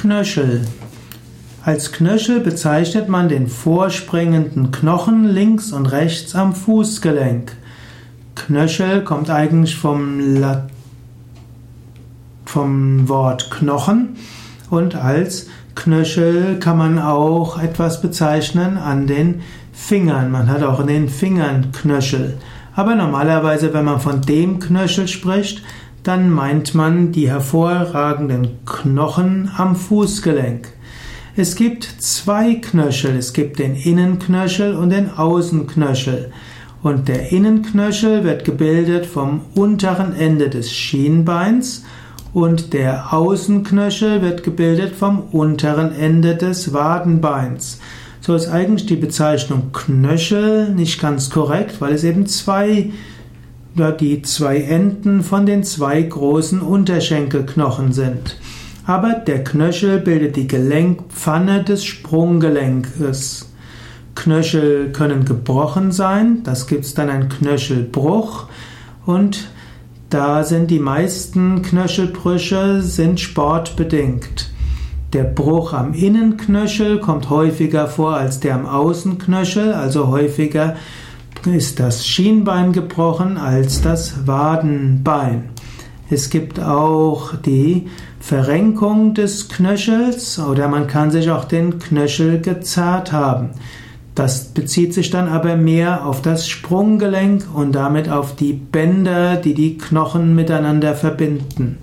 Knöchel. Als Knöchel bezeichnet man den vorspringenden Knochen links und rechts am Fußgelenk. Knöchel kommt eigentlich vom, La vom Wort Knochen und als Knöchel kann man auch etwas bezeichnen an den Fingern. Man hat auch in den Fingern Knöchel. Aber normalerweise, wenn man von dem Knöchel spricht, dann meint man die hervorragenden Knochen am Fußgelenk. Es gibt zwei Knöchel, es gibt den Innenknöchel und den Außenknöchel. Und der Innenknöchel wird gebildet vom unteren Ende des Schienbeins und der Außenknöchel wird gebildet vom unteren Ende des Wadenbeins. So ist eigentlich die Bezeichnung Knöchel nicht ganz korrekt, weil es eben zwei die zwei Enden von den zwei großen Unterschenkelknochen sind. Aber der Knöchel bildet die Gelenkpfanne des Sprunggelenkes. Knöchel können gebrochen sein, das gibt es dann einen Knöchelbruch und da sind die meisten Knöchelbrüche sind sportbedingt. Der Bruch am Innenknöchel kommt häufiger vor als der am Außenknöchel, also häufiger ist das Schienbein gebrochen als das Wadenbein. Es gibt auch die Verrenkung des Knöchels oder man kann sich auch den Knöchel gezerrt haben. Das bezieht sich dann aber mehr auf das Sprunggelenk und damit auf die Bänder, die die Knochen miteinander verbinden.